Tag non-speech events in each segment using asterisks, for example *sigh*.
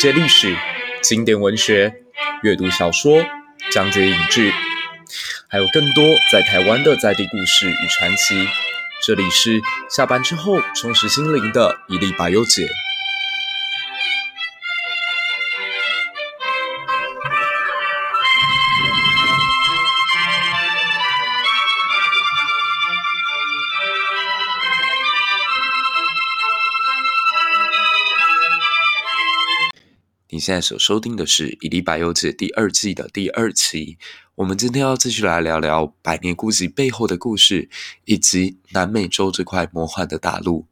界历史、经典文学、阅读小说、讲解影剧，还有更多在台湾的在地故事与传奇。这里是下班之后充实心灵的一粒百忧解。现在所收听的是《一粒百忧解》第二季的第二期。我们今天要继续来聊聊百年孤寂背后的故事，以及南美洲这块魔幻的大陆。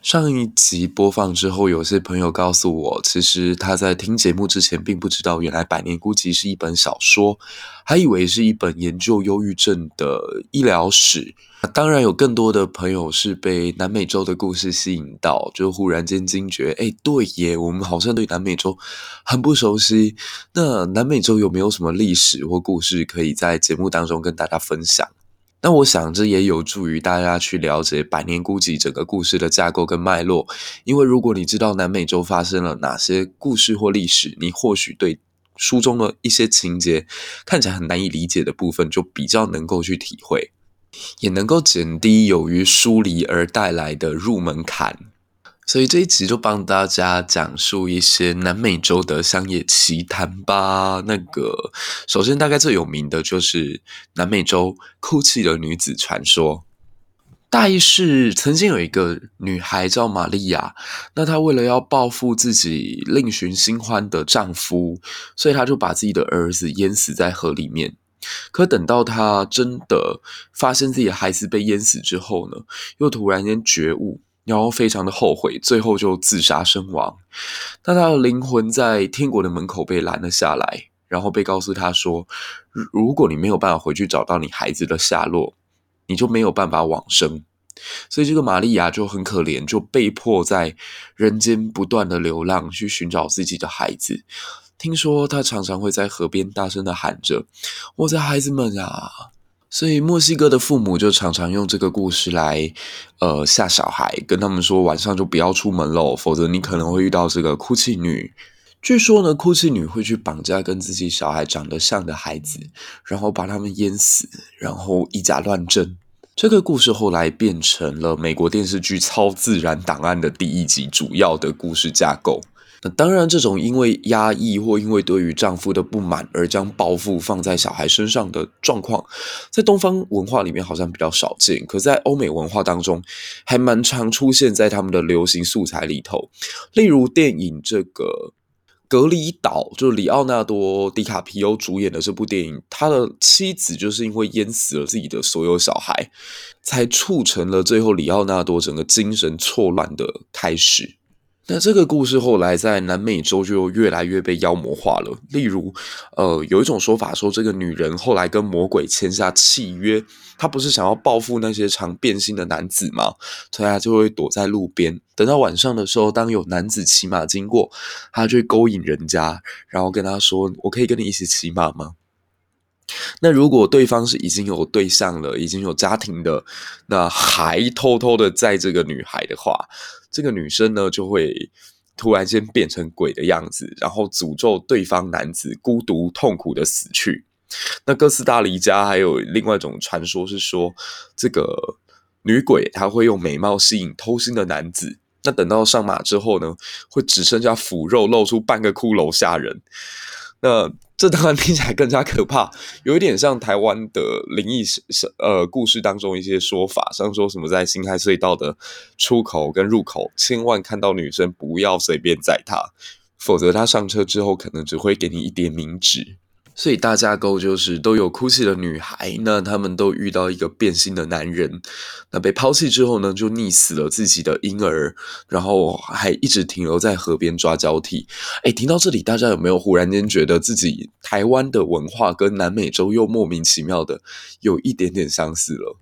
上一集播放之后，有些朋友告诉我，其实他在听节目之前并不知道，原来《百年孤寂》是一本小说，还以为是一本研究忧郁症的医疗史。当然，有更多的朋友是被南美洲的故事吸引到，就忽然间惊觉，哎，对耶，我们好像对南美洲很不熟悉。那南美洲有没有什么历史或故事可以在节目当中跟大家分享？那我想，这也有助于大家去了解《百年孤寂》整个故事的架构跟脉络。因为如果你知道南美洲发生了哪些故事或历史，你或许对书中的一些情节看起来很难以理解的部分，就比较能够去体会，也能够减低由于疏离而带来的入门槛。所以这一集就帮大家讲述一些南美洲的乡野奇谈吧。那个，首先大概最有名的就是南美洲哭泣的女子传说。大意是曾经有一个女孩叫玛利亚，那她为了要报复自己另寻新欢的丈夫，所以她就把自己的儿子淹死在河里面。可等到她真的发现自己的孩子被淹死之后呢，又突然间觉悟。然后非常的后悔，最后就自杀身亡。那他的灵魂在天国的门口被拦了下来，然后被告诉他说：“如果你没有办法回去找到你孩子的下落，你就没有办法往生。”所以这个玛利亚就很可怜，就被迫在人间不断的流浪，去寻找自己的孩子。听说他常常会在河边大声的喊着：“我的孩子们啊！”所以墨西哥的父母就常常用这个故事来，呃，吓小孩，跟他们说晚上就不要出门喽，否则你可能会遇到这个哭泣女。据说呢，哭泣女会去绑架跟自己小孩长得像的孩子，然后把他们淹死，然后以假乱真。这个故事后来变成了美国电视剧《超自然档案》的第一集主要的故事架构。那当然，这种因为压抑或因为对于丈夫的不满而将报复放在小孩身上的状况，在东方文化里面好像比较少见，可在欧美文化当中还蛮常出现在他们的流行素材里头。例如电影这个《隔离岛》，就是里奥纳多·迪卡皮欧主演的这部电影，他的妻子就是因为淹死了自己的所有小孩，才促成了最后里奥纳多整个精神错乱的开始。那这个故事后来在南美洲就越来越被妖魔化了。例如，呃，有一种说法说，这个女人后来跟魔鬼签下契约，她不是想要报复那些常变心的男子吗？所以她就会躲在路边，等到晚上的时候，当有男子骑马经过，她就勾引人家，然后跟他说：“我可以跟你一起骑马吗？”那如果对方是已经有对象了，已经有家庭的，那还偷偷的载这个女孩的话，这个女生呢就会突然间变成鬼的样子，然后诅咒对方男子孤独痛苦的死去。那哥斯达黎加还有另外一种传说是说，这个女鬼她会用美貌吸引偷心的男子，那等到上马之后呢，会只剩下腐肉，露出半个骷髅吓人。那这当然听起来更加可怕，*laughs* 有一点像台湾的灵异呃故事当中一些说法，像说什么在辛亥隧道的出口跟入口，千万看到女生不要随便载她，否则她上车之后可能只会给你一叠冥纸。所以大架构就是都有哭泣的女孩，那他们都遇到一个变心的男人，那被抛弃之后呢，就溺死了自己的婴儿，然后还一直停留在河边抓交替。哎，听到这里，大家有没有忽然间觉得自己台湾的文化跟南美洲又莫名其妙的有一点点相似了？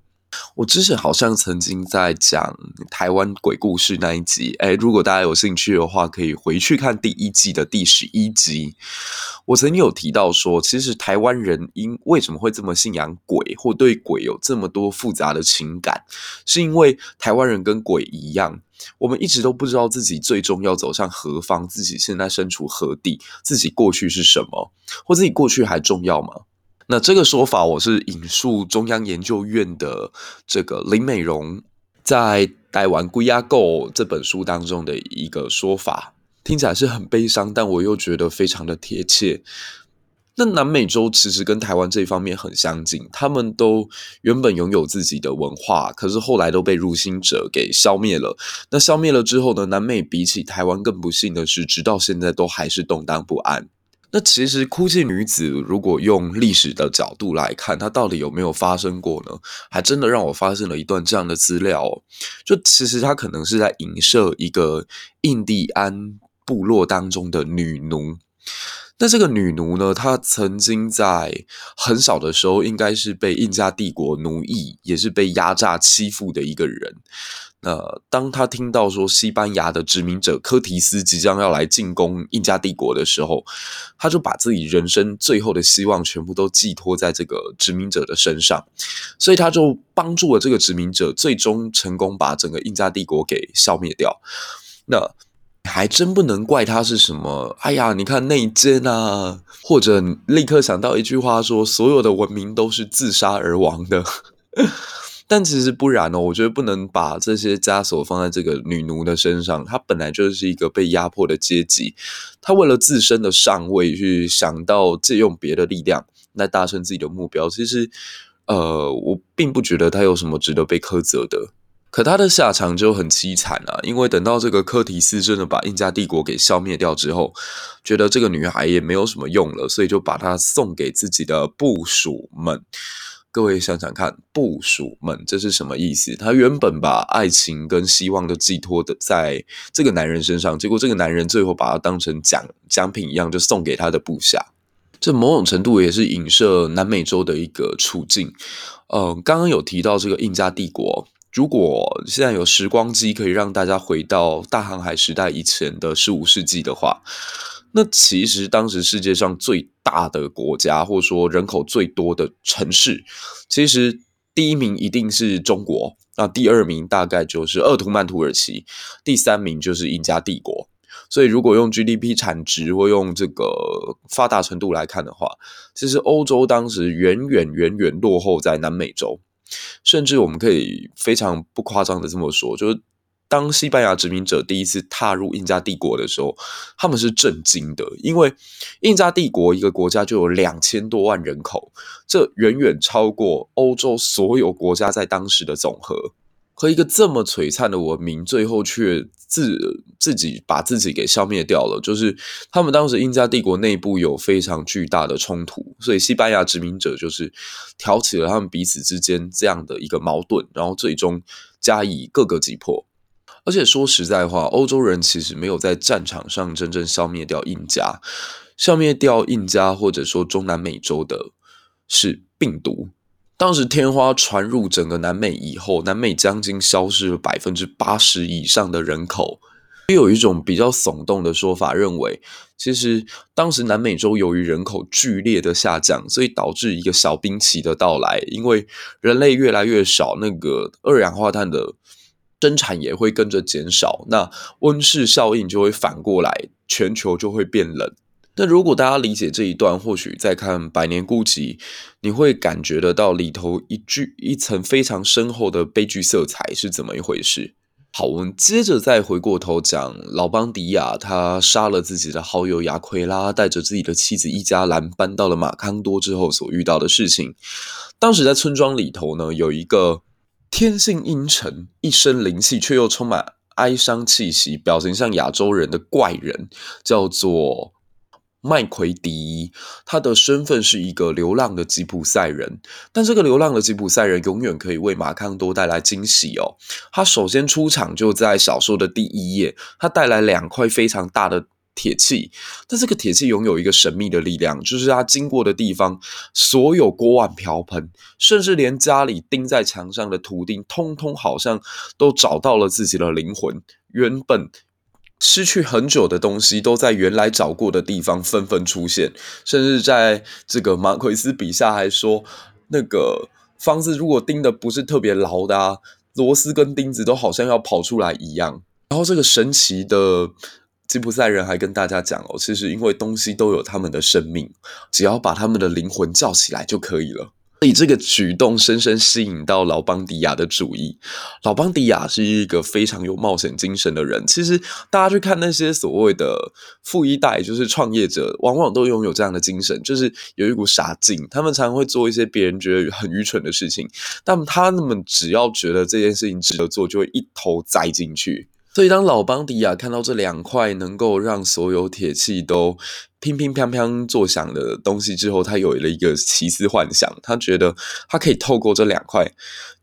我之前好像曾经在讲台湾鬼故事那一集，诶，如果大家有兴趣的话，可以回去看第一季的第十一集。我曾经有提到说，其实台湾人因为什么会这么信仰鬼，或对鬼有这么多复杂的情感，是因为台湾人跟鬼一样，我们一直都不知道自己最终要走向何方，自己现在身处何地，自己过去是什么，或自己过去还重要吗？那这个说法，我是引述中央研究院的这个林美容在《台湾鬼仔古》这本书当中的一个说法，听起来是很悲伤，但我又觉得非常的贴切。那南美洲其实跟台湾这一方面很相近，他们都原本拥有自己的文化，可是后来都被入侵者给消灭了。那消灭了之后呢，南美比起台湾更不幸的是，直到现在都还是动荡不安。那其实哭泣女子，如果用历史的角度来看，她到底有没有发生过呢？还真的让我发现了一段这样的资料哦。就其实她可能是在影射一个印第安部落当中的女奴。那这个女奴呢，她曾经在很小的时候，应该是被印加帝国奴役，也是被压榨欺负的一个人。那当她听到说西班牙的殖民者柯提斯即将要来进攻印加帝国的时候，她就把自己人生最后的希望全部都寄托在这个殖民者的身上，所以他就帮助了这个殖民者，最终成功把整个印加帝国给消灭掉。那还真不能怪他是什么，哎呀，你看内奸啊，或者立刻想到一句话说，所有的文明都是自杀而亡的。*laughs* 但其实不然哦，我觉得不能把这些枷锁放在这个女奴的身上。她本来就是一个被压迫的阶级，她为了自身的上位去想到借用别的力量来达成自己的目标。其实，呃，我并不觉得她有什么值得被苛责的。可他的下场就很凄惨啊，因为等到这个柯提斯真的把印加帝国给消灭掉之后，觉得这个女孩也没有什么用了，所以就把她送给自己的部属们。各位想想看，部属们这是什么意思？他原本把爱情跟希望都寄托的在这个男人身上，结果这个男人最后把他当成奖奖品一样，就送给他的部下。这某种程度也是影射南美洲的一个处境。嗯、呃，刚刚有提到这个印加帝国，如果现在有时光机可以让大家回到大航海时代以前的十五世纪的话。那其实当时世界上最大的国家，或者说人口最多的城市，其实第一名一定是中国，那第二名大概就是鄂图曼土耳其，第三名就是印加帝国。所以如果用 GDP 产值或用这个发达程度来看的话，其实欧洲当时远远远远落后在南美洲，甚至我们可以非常不夸张的这么说，就是。当西班牙殖民者第一次踏入印加帝国的时候，他们是震惊的，因为印加帝国一个国家就有两千多万人口，这远远超过欧洲所有国家在当时的总和。和一个这么璀璨的文明，最后却自自己把自己给消灭掉了。就是他们当时印加帝国内部有非常巨大的冲突，所以西班牙殖民者就是挑起了他们彼此之间这样的一个矛盾，然后最终加以各个击破。而且说实在话，欧洲人其实没有在战场上真正消灭掉印加，消灭掉印加或者说中南美洲的是病毒。当时天花传入整个南美以后，南美将近消失了百分之八十以上的人口。有一种比较耸动的说法，认为其实当时南美洲由于人口剧烈的下降，所以导致一个小冰期的到来，因为人类越来越少，那个二氧化碳的。生产也会跟着减少，那温室效应就会反过来，全球就会变冷。那如果大家理解这一段，或许再看《百年孤寂》，你会感觉得到里头一句一层非常深厚的悲剧色彩是怎么一回事。好，我们接着再回过头讲老邦迪亚，他杀了自己的好友亚奎拉，带着自己的妻子伊加兰搬到了马康多之后所遇到的事情。当时在村庄里头呢，有一个。天性阴沉、一身灵气却又充满哀伤气息、表情像亚洲人的怪人，叫做麦奎迪。他的身份是一个流浪的吉普赛人，但这个流浪的吉普赛人永远可以为马康多带来惊喜哦。他首先出场就在小说的第一页，他带来两块非常大的。铁器，但这个铁器拥有一个神秘的力量，就是它经过的地方，所有锅碗瓢盆，甚至连家里钉在墙上的图钉，通通好像都找到了自己的灵魂。原本失去很久的东西，都在原来找过的地方纷纷出现。甚至在这个马奎斯笔下还说，那个房子如果钉的不是特别牢的啊。螺丝跟钉子都好像要跑出来一样。然后这个神奇的吉普赛人还跟大家讲哦，其实因为东西都有他们的生命，只要把他们的灵魂叫起来就可以了。以这个举动深深吸引到老邦迪亚的注意。老邦迪亚是一个非常有冒险精神的人。其实大家去看那些所谓的富一代，就是创业者，往往都拥有这样的精神，就是有一股傻劲。他们常常会做一些别人觉得很愚蠢的事情，但他们只要觉得这件事情值得做，就会一头栽进去。所以，当老邦迪亚看到这两块能够让所有铁器都乒乒乓乓作响的东西之后，他有了一个奇思幻想。他觉得他可以透过这两块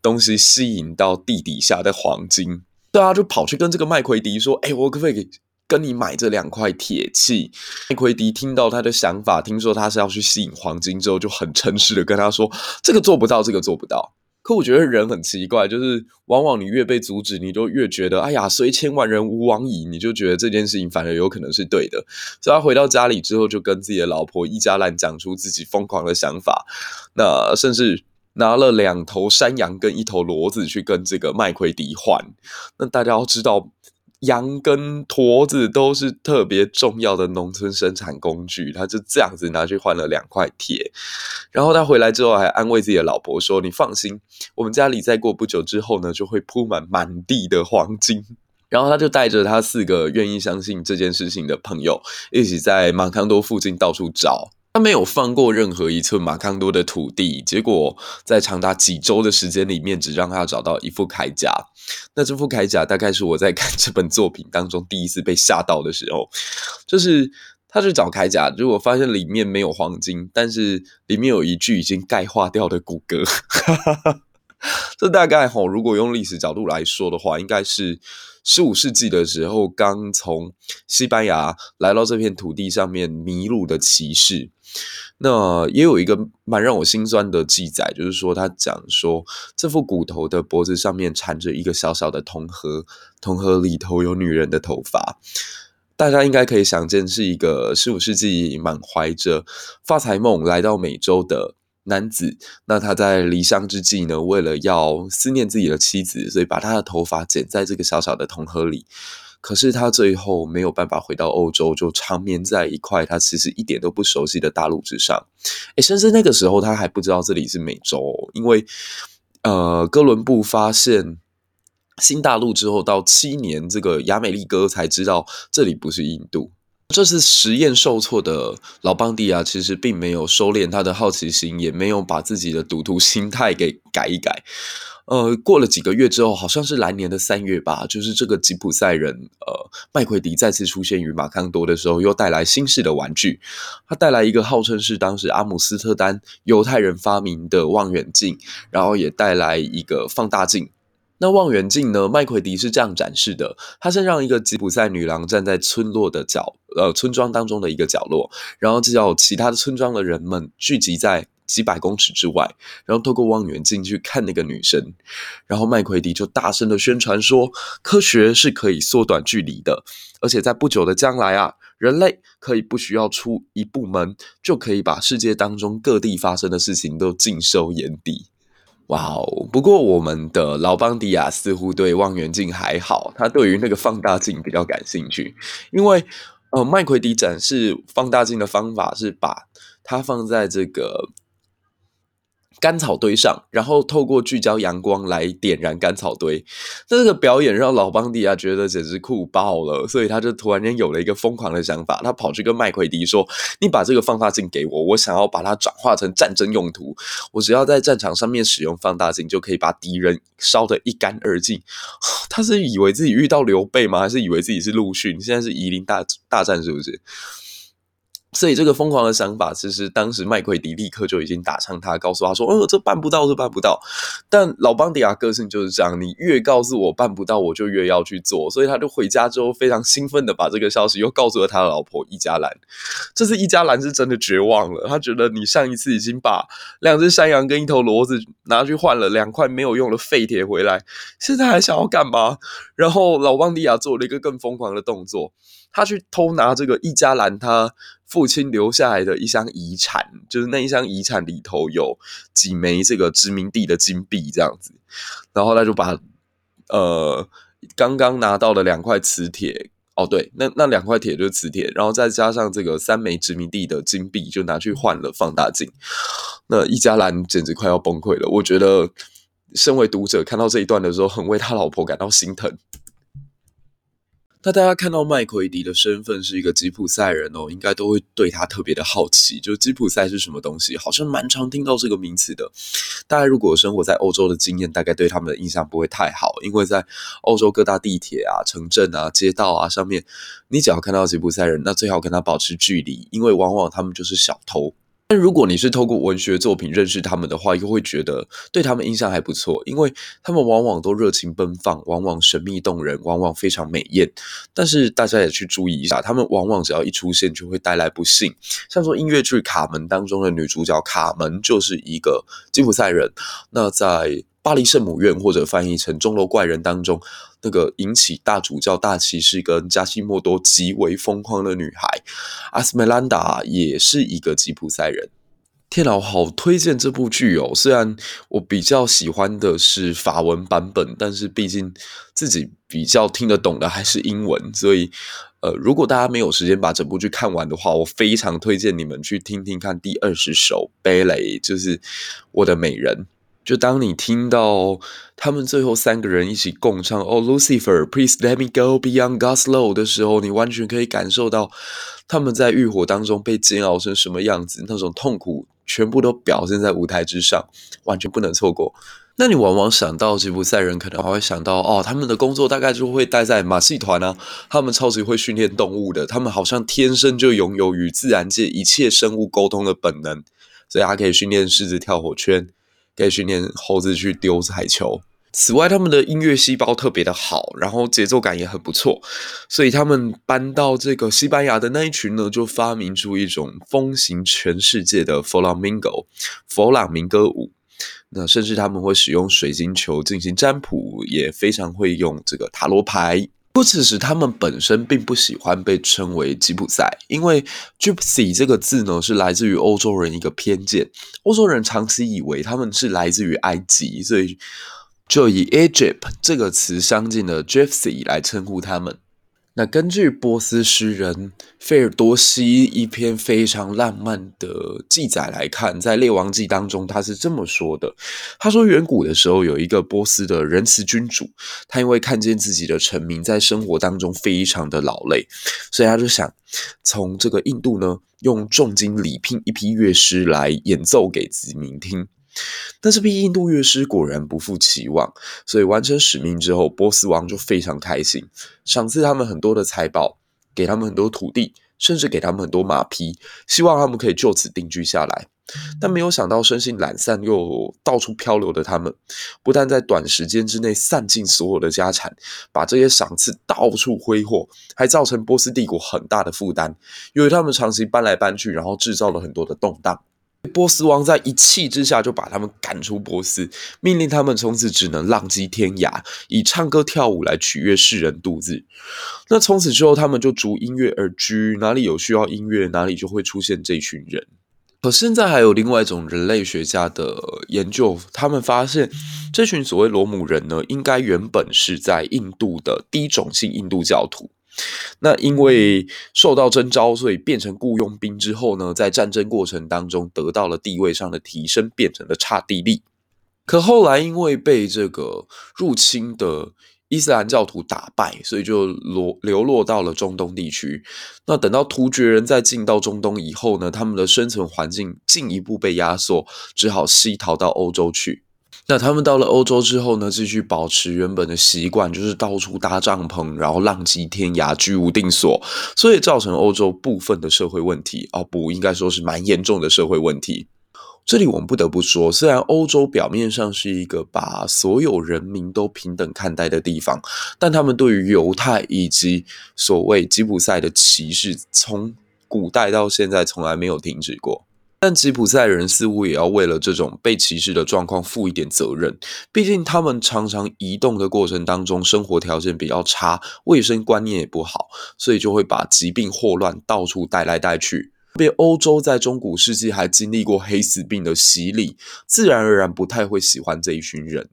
东西吸引到地底下的黄金。对啊，就跑去跟这个麦奎迪说：“哎，我可不可以跟你买这两块铁器？”麦奎迪听到他的想法，听说他是要去吸引黄金之后，就很诚实的跟他说：“这个做不到，这个做不到。”可我觉得人很奇怪，就是往往你越被阻止，你就越觉得，哎呀，虽千万人吾往矣，你就觉得这件事情反而有可能是对的。所以他回到家里之后，就跟自己的老婆伊加兰讲出自己疯狂的想法，那甚至拿了两头山羊跟一头骡子去跟这个麦奎迪换。那大家要知道。羊跟驼子都是特别重要的农村生产工具，他就这样子拿去换了两块铁，然后他回来之后还安慰自己的老婆说：“你放心，我们家里再过不久之后呢，就会铺满满地的黄金。”然后他就带着他四个愿意相信这件事情的朋友，一起在马康多附近到处找。他没有放过任何一寸马康多的土地，结果在长达几周的时间里面，只让他找到一副铠甲。那这副铠甲大概是我在看这本作品当中第一次被吓到的时候，就是他去找铠甲，如果发现里面没有黄金，但是里面有一具已经钙化掉的骨骼。*laughs* 这大概吼，如果用历史角度来说的话，应该是。十五世纪的时候，刚从西班牙来到这片土地上面迷路的骑士，那也有一个蛮让我心酸的记载，就是说他讲说这副骨头的脖子上面缠着一个小小的铜盒，铜盒里头有女人的头发。大家应该可以想见，是一个十五世纪满怀着发财梦来到美洲的。男子，那他在离乡之际呢，为了要思念自己的妻子，所以把他的头发剪在这个小小的铜盒里。可是他最后没有办法回到欧洲，就长眠在一块他其实一点都不熟悉的大陆之上。诶，甚至那个时候他还不知道这里是美洲，因为呃，哥伦布发现新大陆之后，到七年，这个亚美利哥才知道这里不是印度。这次实验受挫的老邦迪亚其实并没有收敛他的好奇心，也没有把自己的赌徒心态给改一改。呃，过了几个月之后，好像是来年的三月吧，就是这个吉普赛人呃麦奎迪再次出现于马康多的时候，又带来新式的玩具。他带来一个号称是当时阿姆斯特丹犹太人发明的望远镜，然后也带来一个放大镜。那望远镜呢？麦奎迪是这样展示的：他是让一个吉普赛女郎站在村落的角，呃，村庄当中的一个角落，然后只要其他的村庄的人们聚集在几百公尺之外，然后透过望远镜去看那个女生，然后麦奎迪就大声的宣传说，科学是可以缩短距离的，而且在不久的将来啊，人类可以不需要出一步门，就可以把世界当中各地发生的事情都尽收眼底。哇哦！不过我们的老邦迪亚似乎对望远镜还好，他对于那个放大镜比较感兴趣，因为呃，麦奎迪展示放大镜的方法是把它放在这个。干草堆上，然后透过聚焦阳光来点燃干草堆。这个表演让老邦迪亚觉得简直酷爆了，所以他就突然间有了一个疯狂的想法。他跑去跟麦奎迪说：“你把这个放大镜给我，我想要把它转化成战争用途。我只要在战场上面使用放大镜，就可以把敌人烧得一干二净。” *laughs* 他是以为自己遇到刘备吗？还是以为自己是陆逊？现在是夷陵大大战，是不是？所以这个疯狂的想法，其实当时麦奎迪立刻就已经打枪他，告诉他说：“哦，这办不到，这办不到。”但老邦迪亚个性就是这样，你越告诉我办不到，我就越要去做。所以他就回家之后非常兴奋的把这个消息又告诉了他的老婆伊加兰。这次伊加兰是真的绝望了，他觉得你上一次已经把两只山羊跟一头骡子拿去换了两块没有用的废铁回来，现在还想要干嘛？然后老邦迪亚做了一个更疯狂的动作。他去偷拿这个伊加兰他父亲留下来的一箱遗产，就是那一箱遗产里头有几枚这个殖民地的金币这样子，然后他就把呃刚刚拿到的两块磁铁。哦，对，那那两块铁就是磁铁，然后再加上这个三枚殖民地的金币，就拿去换了放大镜。那伊加兰简直快要崩溃了。我觉得，身为读者看到这一段的时候，很为他老婆感到心疼。那大家看到麦奎迪的身份是一个吉普赛人哦，应该都会对他特别的好奇。就吉普赛是什么东西？好像蛮常听到这个名词的。大家如果生活在欧洲的经验，大概对他们的印象不会太好，因为在欧洲各大地铁啊、城镇啊、街道啊上面，你只要看到吉普赛人，那最好跟他保持距离，因为往往他们就是小偷。但如果你是透过文学作品认识他们的话，又会觉得对他们印象还不错，因为他们往往都热情奔放，往往神秘动人，往往非常美艳。但是大家也去注意一下，他们往往只要一出现就会带来不幸。像说音乐剧《卡门》当中的女主角卡门就是一个吉普赛人。那在巴黎圣母院，或者翻译成钟楼怪人当中，那个引起大主教、大骑士跟加西莫多极为疯狂的女孩阿斯梅兰达，也是一个吉普赛人。天哪，好推荐这部剧哦！虽然我比较喜欢的是法文版本，但是毕竟自己比较听得懂的还是英文，所以呃，如果大家没有时间把整部剧看完的话，我非常推荐你们去听听看第二十首芭蕾，就是我的美人。就当你听到他们最后三个人一起共唱《Oh Lucifer, Please Let Me Go Beyond God's Law》的时候，你完全可以感受到他们在浴火当中被煎熬成什么样子，那种痛苦全部都表现在舞台之上，完全不能错过。那你往往想到吉普赛人，可能还会想到哦，他们的工作大概就会待在马戏团啊，他们超级会训练动物的，他们好像天生就拥有与自然界一切生物沟通的本能，所以他可以训练狮子跳火圈。可以训练猴子去丢彩球。此外，他们的音乐细胞特别的好，然后节奏感也很不错，所以他们搬到这个西班牙的那一群呢，就发明出一种风行全世界的佛朗明哥佛朗明哥舞。那甚至他们会使用水晶球进行占卜，也非常会用这个塔罗牌。不只是他们本身并不喜欢被称为吉普赛，因为 Gypsy 这个字呢是来自于欧洲人一个偏见，欧洲人长期以为他们是来自于埃及，所以就以 Egypt 这个词相近的 Gypsy 来称呼他们。那根据波斯诗人费尔多西一篇非常浪漫的记载来看，在《列王记》当中，他是这么说的：他说，远古的时候，有一个波斯的仁慈君主，他因为看见自己的臣民在生活当中非常的劳累，所以他就想从这个印度呢，用重金礼聘一批乐师来演奏给子民听。但这批印度乐师果然不负期望，所以完成使命之后，波斯王就非常开心，赏赐他们很多的财宝，给他们很多土地，甚至给他们很多马匹，希望他们可以就此定居下来。但没有想到，生性懒散又到处漂流的他们，不但在短时间之内散尽所有的家产，把这些赏赐到处挥霍，还造成波斯帝国很大的负担，由于他们长期搬来搬去，然后制造了很多的动荡。波斯王在一气之下就把他们赶出波斯，命令他们从此只能浪迹天涯，以唱歌跳舞来取悦世人度日。那从此之后，他们就逐音乐而居，哪里有需要音乐，哪里就会出现这群人。可现在还有另外一种人类学家的研究，他们发现这群所谓罗姆人呢，应该原本是在印度的低种姓印度教徒。那因为受到征召，所以变成雇佣兵之后呢，在战争过程当中得到了地位上的提升，变成了刹帝利。可后来因为被这个入侵的伊斯兰教徒打败，所以就流流落到了中东地区。那等到突厥人在进到中东以后呢，他们的生存环境进一步被压缩，只好西逃到欧洲去。那他们到了欧洲之后呢，继续保持原本的习惯，就是到处搭帐篷，然后浪迹天涯，居无定所，所以造成欧洲部分的社会问题。哦，不，应该说是蛮严重的社会问题。这里我们不得不说，虽然欧洲表面上是一个把所有人民都平等看待的地方，但他们对于犹太以及所谓吉普赛的歧视，从古代到现在从来没有停止过。但吉普赛人似乎也要为了这种被歧视的状况负一点责任，毕竟他们常常移动的过程当中，生活条件比较差，卫生观念也不好，所以就会把疾病霍乱到处带来带去。被欧洲在中古世纪还经历过黑死病的洗礼，自然而然不太会喜欢这一群人。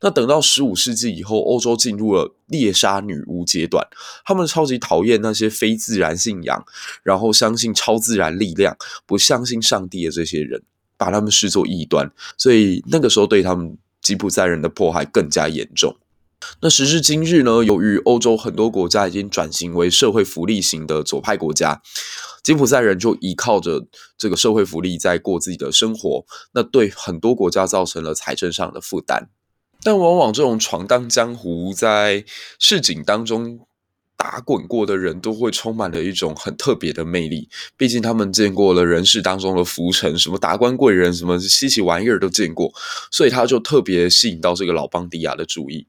那等到十五世纪以后，欧洲进入了猎杀女巫阶段，他们超级讨厌那些非自然信仰，然后相信超自然力量，不相信上帝的这些人，把他们视作异端。所以那个时候对他们吉普赛人的迫害更加严重。那时至今日呢，由于欧洲很多国家已经转型为社会福利型的左派国家，吉普赛人就依靠着这个社会福利在过自己的生活，那对很多国家造成了财政上的负担。但往往这种闯荡江湖在市井当中打滚过的人都会充满了一种很特别的魅力，毕竟他们见过了人世当中的浮沉，什么达官贵人，什么稀奇玩意儿都见过，所以他就特别吸引到这个老邦迪亚的注意。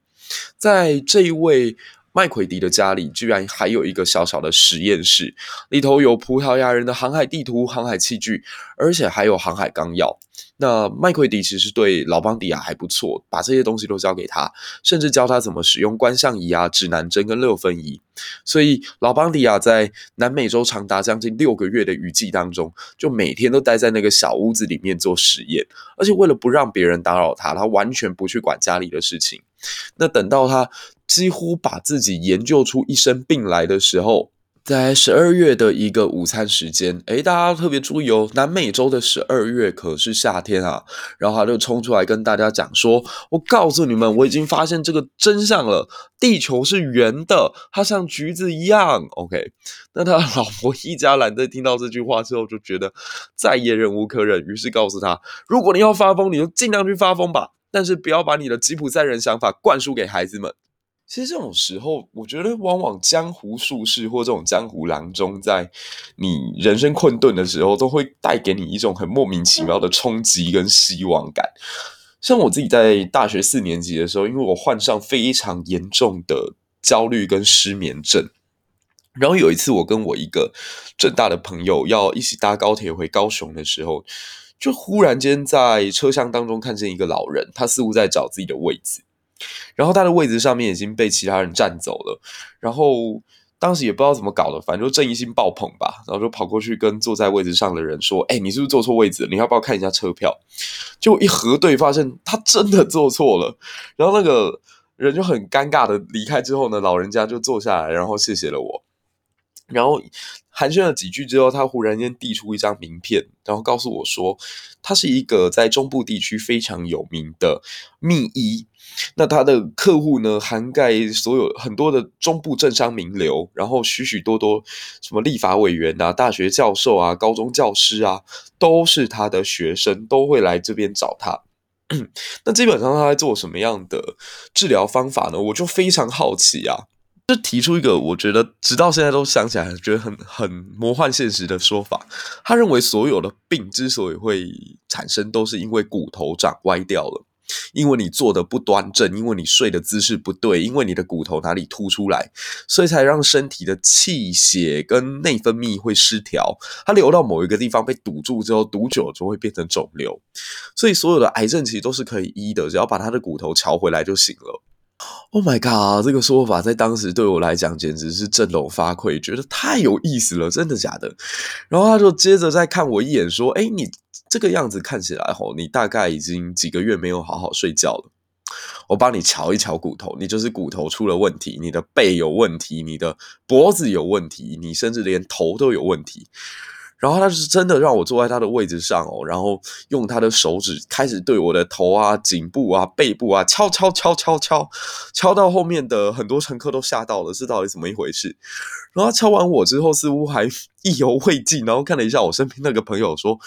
在这一位麦奎迪的家里，居然还有一个小小的实验室，里头有葡萄牙人的航海地图、航海器具，而且还有航海纲要。那麦奎迪其实对老邦迪亚还不错，把这些东西都交给他，甚至教他怎么使用观象仪啊、指南针跟六分仪。所以老邦迪亚在南美洲长达将近六个月的雨季当中，就每天都待在那个小屋子里面做实验，而且为了不让别人打扰他，他完全不去管家里的事情。那等到他几乎把自己研究出一身病来的时候，在十二月的一个午餐时间，诶，大家特别注意哦，南美洲的十二月可是夏天啊。然后他就冲出来跟大家讲说：“我告诉你们，我已经发现这个真相了，地球是圆的，它像橘子一样。”OK，那他老婆一家兰在听到这句话之后，就觉得再也忍无可忍，于是告诉他：“如果你要发疯，你就尽量去发疯吧，但是不要把你的吉普赛人想法灌输给孩子们。”其实这种时候，我觉得往往江湖术士或这种江湖郎中，在你人生困顿的时候，都会带给你一种很莫名其妙的冲击跟希望感。像我自己在大学四年级的时候，因为我患上非常严重的焦虑跟失眠症，然后有一次我跟我一个政大的朋友要一起搭高铁回高雄的时候，就忽然间在车厢当中看见一个老人，他似乎在找自己的位置。然后他的位置上面已经被其他人占走了，然后当时也不知道怎么搞的，反正就正义心爆棚吧，然后就跑过去跟坐在位置上的人说：“哎，你是不是坐错位置？你要不要看一下车票？”就一核对，发现他真的坐错了，然后那个人就很尴尬的离开之后呢，老人家就坐下来，然后谢谢了我。然后寒暄了几句之后，他忽然间递出一张名片，然后告诉我说，他是一个在中部地区非常有名的秘医。那他的客户呢，涵盖所有很多的中部政商名流，然后许许多多什么立法委员啊、大学教授啊、高中教师啊，都是他的学生，都会来这边找他。*clears throat* 那基本上他在做什么样的治疗方法呢？我就非常好奇啊。就提出一个我觉得直到现在都想起来觉得很很魔幻现实的说法。他认为所有的病之所以会产生，都是因为骨头长歪掉了，因为你坐的不端正，因为你睡的姿势不对，因为你的骨头哪里凸出来，所以才让身体的气血跟内分泌会失调。它流到某一个地方被堵住之后，堵久了就会变成肿瘤。所以所有的癌症其实都是可以医的，只要把他的骨头乔回来就行了。Oh my god！这个说法在当时对我来讲简直是振聋发聩，觉得太有意思了，真的假的？然后他就接着再看我一眼，说：“诶，你这个样子看起来吼，你大概已经几个月没有好好睡觉了。我帮你瞧一瞧骨头，你就是骨头出了问题，你的背有问题，你的脖子有问题，你甚至连头都有问题。”然后他是真的让我坐在他的位置上哦，然后用他的手指开始对我的头啊、颈部啊、背部啊敲敲敲敲敲，敲到后面的很多乘客都吓到了，这到底怎么一回事？然后敲完我之后，似乎还 *laughs* 意犹未尽，然后看了一下我身边那个朋友说：“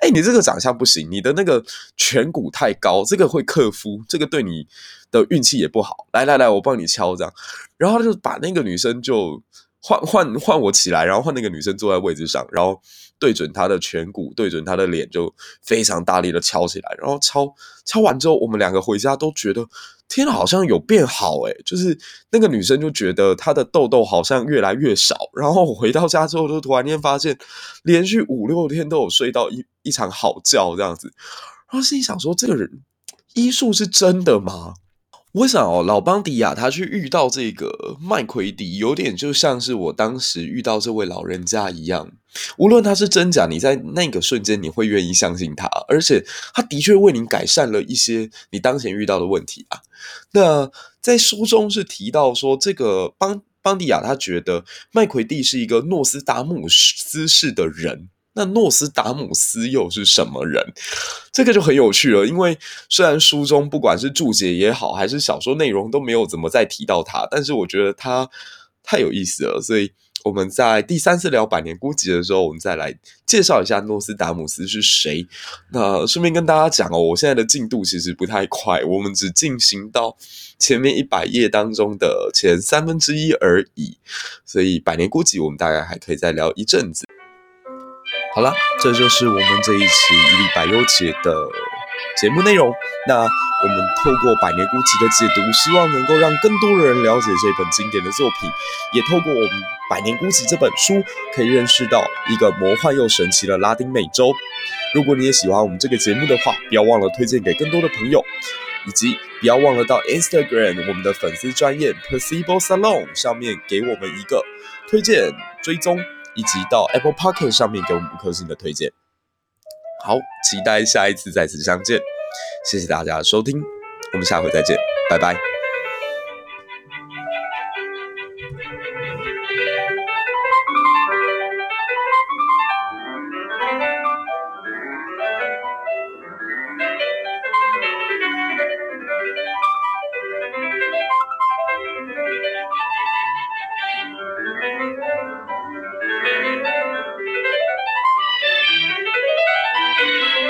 哎，你这个长相不行，你的那个颧骨太高，这个会克夫，这个对你的运气也不好。来来来，我帮你敲这样。”然后他就把那个女生就。换换换我起来，然后换那个女生坐在位置上，然后对准她的颧骨，对准她的脸，就非常大力的敲起来。然后敲敲完之后，我们两个回家都觉得，天，好像有变好诶，就是那个女生就觉得她的痘痘好像越来越少。然后我回到家之后，就突然间发现，连续五六天都有睡到一一场好觉这样子。然后心里想说，这个人医术是真的吗？我想哦，老邦迪亚他去遇到这个麦奎迪，有点就像是我当时遇到这位老人家一样。无论他是真假，你在那个瞬间你会愿意相信他，而且他的确为你改善了一些你当前遇到的问题啊。那在书中是提到说，这个邦邦迪亚他觉得麦奎蒂是一个诺斯达姆斯式的人。那诺斯达姆斯又是什么人？这个就很有趣了。因为虽然书中不管是注解也好，还是小说内容都没有怎么再提到他，但是我觉得他太有意思了。所以我们在第三次聊百年孤寂的时候，我们再来介绍一下诺斯达姆斯是谁。那顺便跟大家讲哦，我现在的进度其实不太快，我们只进行到前面一百页当中的前三分之一而已。所以百年孤寂，我们大概还可以再聊一阵子。好了，这就是我们这一期一历百忧解的节目内容。那我们透过百年孤寂的解读，希望能够让更多人了解这本经典的作品，也透过我们百年孤寂这本书，可以认识到一个魔幻又神奇的拉丁美洲。如果你也喜欢我们这个节目的话，不要忘了推荐给更多的朋友，以及不要忘了到 Instagram 我们的粉丝专业 Percival Salon 上面给我们一个推荐追踪。以及到 Apple Pocket 上面给我们五颗星的推荐。好，期待下一次再次相见。谢谢大家的收听，我们下回再见，拜拜。